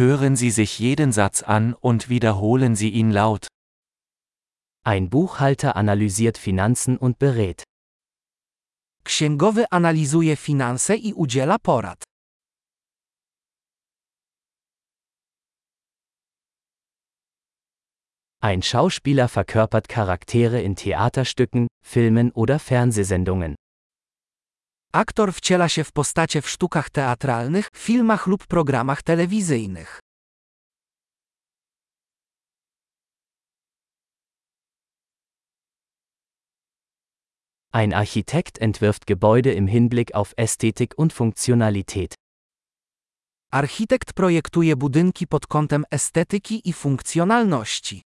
Hören Sie sich jeden Satz an und wiederholen Sie ihn laut. Ein Buchhalter analysiert Finanzen und berät. Księgowy analizuje finanse i udziela porad. Ein Schauspieler verkörpert Charaktere in Theaterstücken, Filmen oder Fernsehsendungen. Aktor wciela się w postacie w sztukach teatralnych, filmach lub programach telewizyjnych. Ein Architekt entwirft Gebäude im Hinblick auf Ästhetik und Funktionalität. Architekt projektuje budynki pod kątem estetyki i funkcjonalności.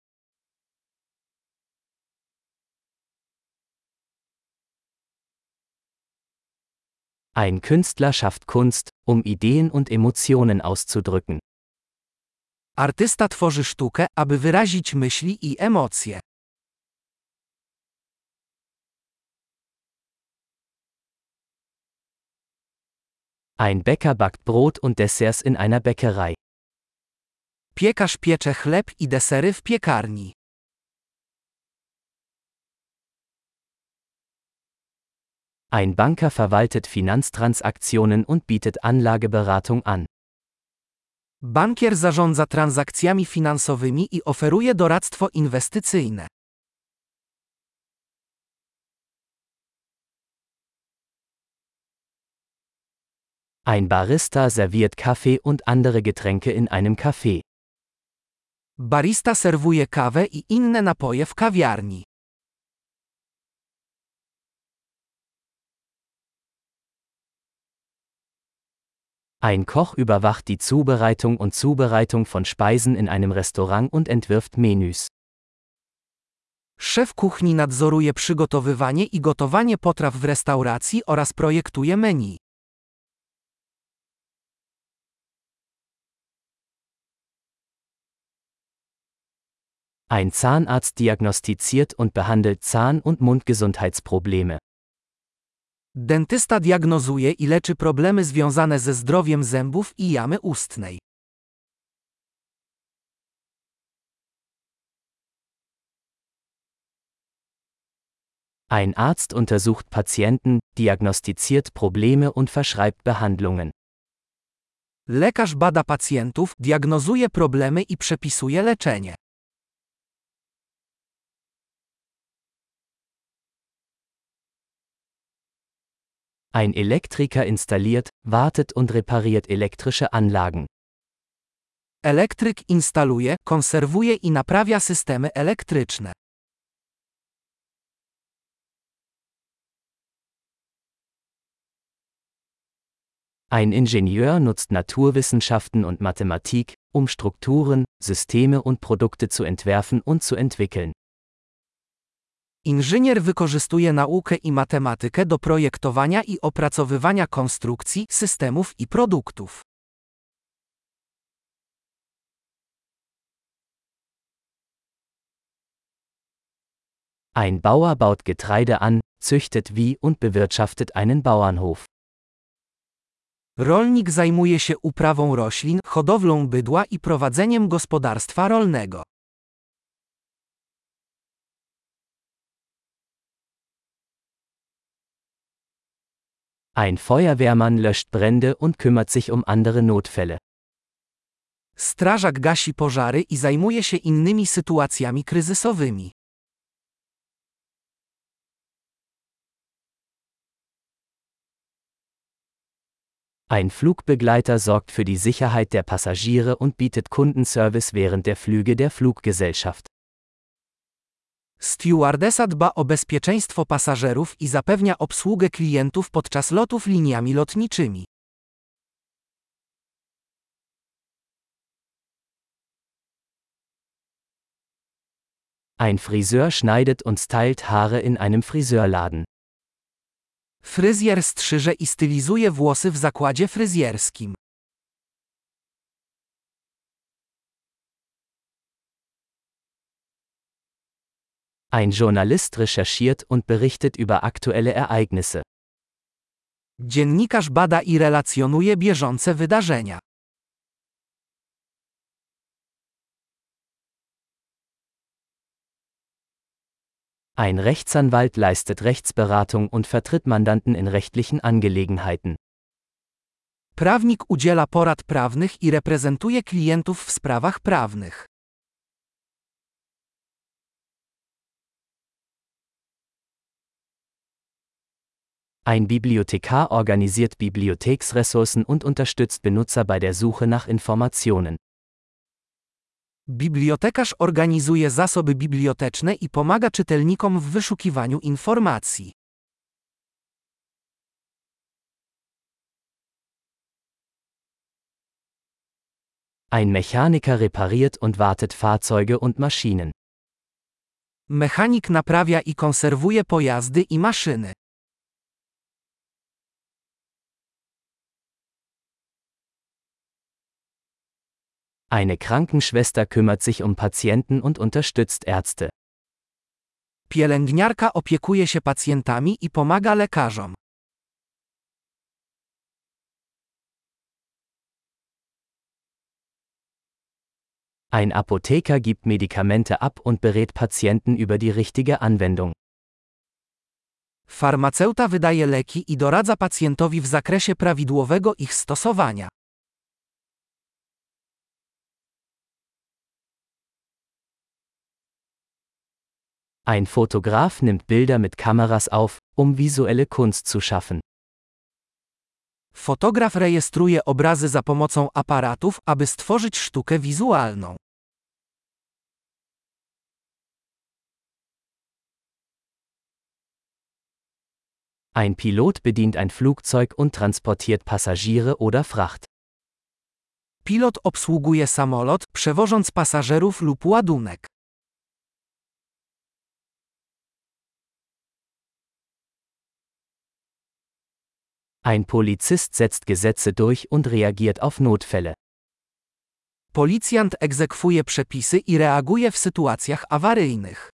Ein Künstler schafft Kunst, um Ideen und Emotionen auszudrücken. Artysta tworzy sztukę, aby wyrazić myśli i emocje. Ein Bäcker backt Brot und Desserts in einer Bäckerei. Piekarz piecze chleb i desery w piekarni. Ein Banker verwaltet Finanztransaktionen und bietet Anlageberatung an. Bankier zarządza transakcjami finansowymi i oferuje doradztwo inwestycyjne. Ein Barista serviert Kaffee und andere Getränke in einem Café. Barista serwuje kawę i inne napoje w kawiarni. Ein Koch überwacht die Zubereitung und Zubereitung von Speisen in einem Restaurant und entwirft Menüs. Szef kuchni nadzoruje przygotowywanie i gotowanie potraw w restauracji oraz projektuje menu. Ein Zahnarzt diagnostiziert und behandelt Zahn- und Mundgesundheitsprobleme. Dentysta diagnozuje i leczy problemy związane ze zdrowiem zębów i jamy ustnej. Ein Arzt untersucht Patienten, diagnostiziert Probleme und verschreibt Behandlungen. Lekarz bada pacjentów, diagnozuje problemy i przepisuje leczenie. Ein Elektriker installiert, wartet und repariert elektrische Anlagen. Elektryk instaluje, konserwuje i naprawia systemy elektryczne. Ein Ingenieur nutzt Naturwissenschaften und Mathematik, um Strukturen, Systeme und Produkte zu entwerfen und zu entwickeln. Inżynier wykorzystuje naukę i matematykę do projektowania i opracowywania konstrukcji, systemów i produktów. Ein Bauer baut Getreide an, züchtet wie und bewirtschaftet einen Bauernhof. Rolnik zajmuje się uprawą roślin, hodowlą bydła i prowadzeniem gospodarstwa rolnego. Ein Feuerwehrmann löscht Brände und kümmert sich um andere Notfälle. Strażak gasi pożary i zajmuje się innymi sytuacjami kryzysowymi. Ein Flugbegleiter sorgt für die Sicherheit der Passagiere und bietet Kundenservice während der Flüge der Fluggesellschaft. Stewardesa dba o bezpieczeństwo pasażerów i zapewnia obsługę klientów podczas lotów liniami lotniczymi. Ein Friseur schneidet und stylt Haare in einem Friseurladen. Fryzjer strzyże i stylizuje włosy w zakładzie fryzjerskim. Ein Journalist recherchiert und berichtet über aktuelle Ereignisse. Dziennikarz bada i relacjonuje bieżące wydarzenia. Ein Rechtsanwalt leistet Rechtsberatung und vertritt Mandanten in rechtlichen Angelegenheiten. Prawnik udziela porad prawnych i reprezentuje klientów w sprawach prawnych. Ein Bibliothekar organisiert Bibliotheksressourcen und unterstützt Benutzer bei der Suche nach Informationen. Bibliotekarz organizuje zasoby biblioteczne i pomaga czytelnikom w wyszukiwaniu informacji. Ein Mechaniker repariert und wartet Fahrzeuge und Maschinen. Mechanik naprawia i konserwuje pojazdy i maszyny. Eine Krankenschwester kümmert sich um Patienten und unterstützt Ärzte. Pielęgniarka opiekuje się pacjentami i pomaga lekarzom. Ein Apotheker gibt Medikamente ab und berät Patienten über die richtige Anwendung. Farmaceuta wydaje leki i doradza pacjentowi w zakresie prawidłowego ich stosowania. Ein Fotograf nimmt Bilder mit Kameras auf, um visuelle Kunst zu schaffen. Fotograf rejestruje obrazy za pomocą aparatów, aby stworzyć sztukę wizualną. Ein Pilot bedient ein Flugzeug und transportiert Passagiere oder Fracht. Pilot obsługuje samolot, przewożąc pasażerów lub ładunek. Ein Polizist setzt Gesetze durch und reagiert auf Notfälle. Policjant egzekwuje przepisy i reaguje w sytuacjach awaryjnych.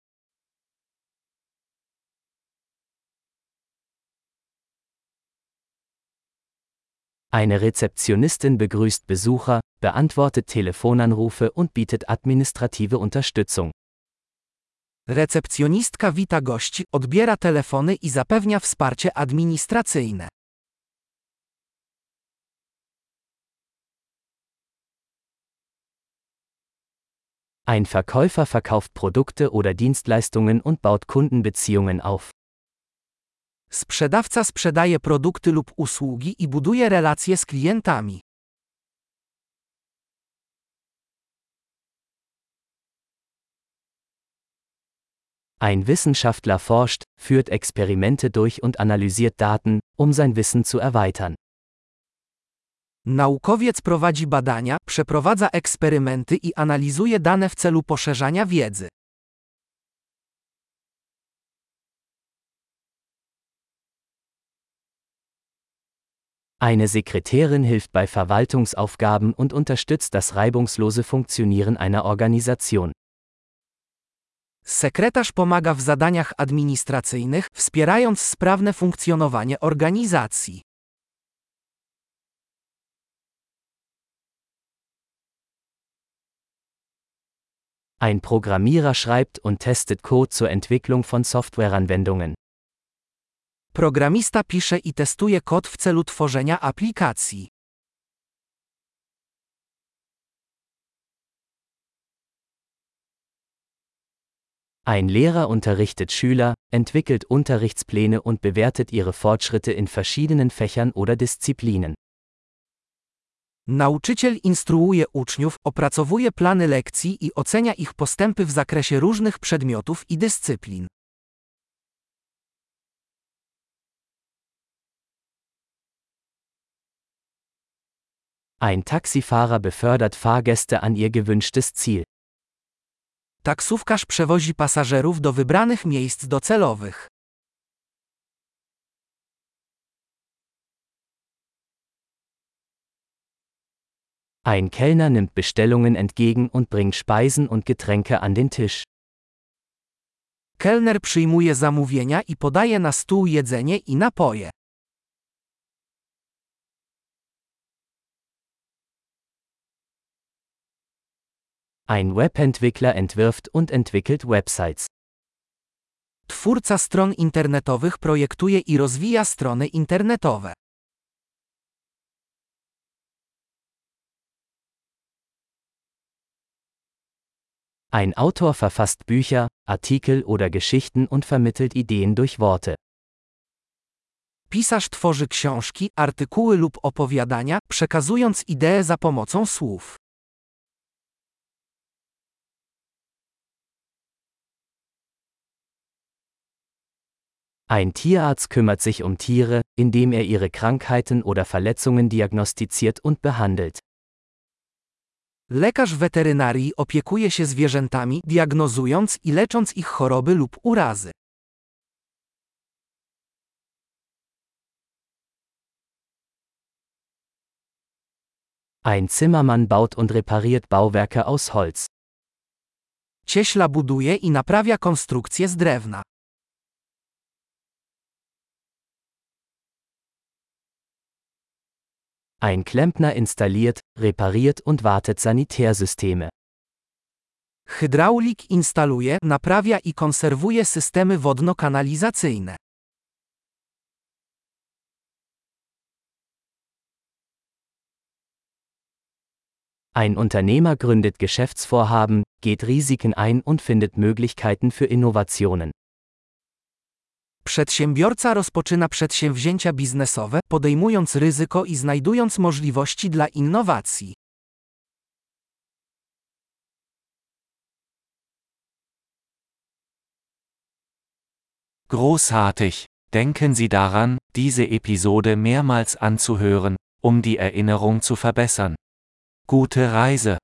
Eine Rezeptionistin begrüßt Besucher, beantwortet Telefonanrufe und bietet administrative Unterstützung. Recepcjonistka wita gości, odbiera telefony i zapewnia wsparcie administracyjne. Ein Verkäufer verkauft Produkte oder Dienstleistungen und baut Kundenbeziehungen auf. Sprzedawca sprzedaje produkty lub usługi i buduje relacje z klientami. Ein Wissenschaftler forscht, führt Experimente durch und analysiert Daten, um sein Wissen zu erweitern. Naukowiec prowadzi badania, przeprowadza eksperymenty i analizuje dane w celu poszerzania wiedzy. Eine Sekretärin hilft bei Verwaltungsaufgaben und unterstützt das reibungslose Funktionieren einer Organisation. Sekretarz pomaga w zadaniach administracyjnych, wspierając sprawne funkcjonowanie organizacji. Ein Programmierer schreibt und testet Code zur Entwicklung von Softwareanwendungen. Programista pisze i testuje kod w celu tworzenia aplikacji. Ein Lehrer unterrichtet Schüler, entwickelt Unterrichtspläne und bewertet ihre Fortschritte in verschiedenen Fächern oder Disziplinen. Nauczyciel instruuje uczniów, opracowuje plany lekcji i ocenia ich postępy w zakresie różnych przedmiotów i dyscyplin. Ein Taxifahrer befördert Fahrgäste an ihr gewünschtes Ziel. Taksówkarz przewozi pasażerów do wybranych miejsc docelowych. Ein Kellner nimmt Bestellungen entgegen und bringt Speisen und Getränke an den Tisch. Kelner przyjmuje zamówienia i podaje na stół jedzenie i napoje. Ein Webentwickler entwirft und entwickelt Websites. Twórca stron internetowych projektuje i rozwija strony internetowe. Ein Autor verfasst Bücher, Artikel oder Geschichten und vermittelt Ideen durch Worte. Pisarz tworzy książki, artykuły lub opowiadania, przekazując idee za pomocą słów. Ein Tierarzt kümmert sich um Tiere, indem er ihre Krankheiten oder Verletzungen diagnostiziert und behandelt. Lekarz weterynarii opiekuje się zwierzętami, diagnozując i lecząc ich choroby lub urazy. Ein Zimmermann baut und repariert Bauwerke aus Holz. Cieśla buduje i naprawia konstrukcje z drewna. Ein Klempner installiert, repariert und wartet Sanitärsysteme. Hydraulik instaluje, naprawia i konserwuje systemy wodno-kanalizacyjne. Ein Unternehmer gründet Geschäftsvorhaben, geht Risiken ein und findet Möglichkeiten für Innovationen. Przedsiębiorca rozpoczyna przedsięwzięcia biznesowe, podejmując ryzyko i znajdując możliwości dla innowacji. Großartig! Denken Sie daran, diese Episode mehrmals anzuhören, um die Erinnerung zu verbessern. Gute Reise!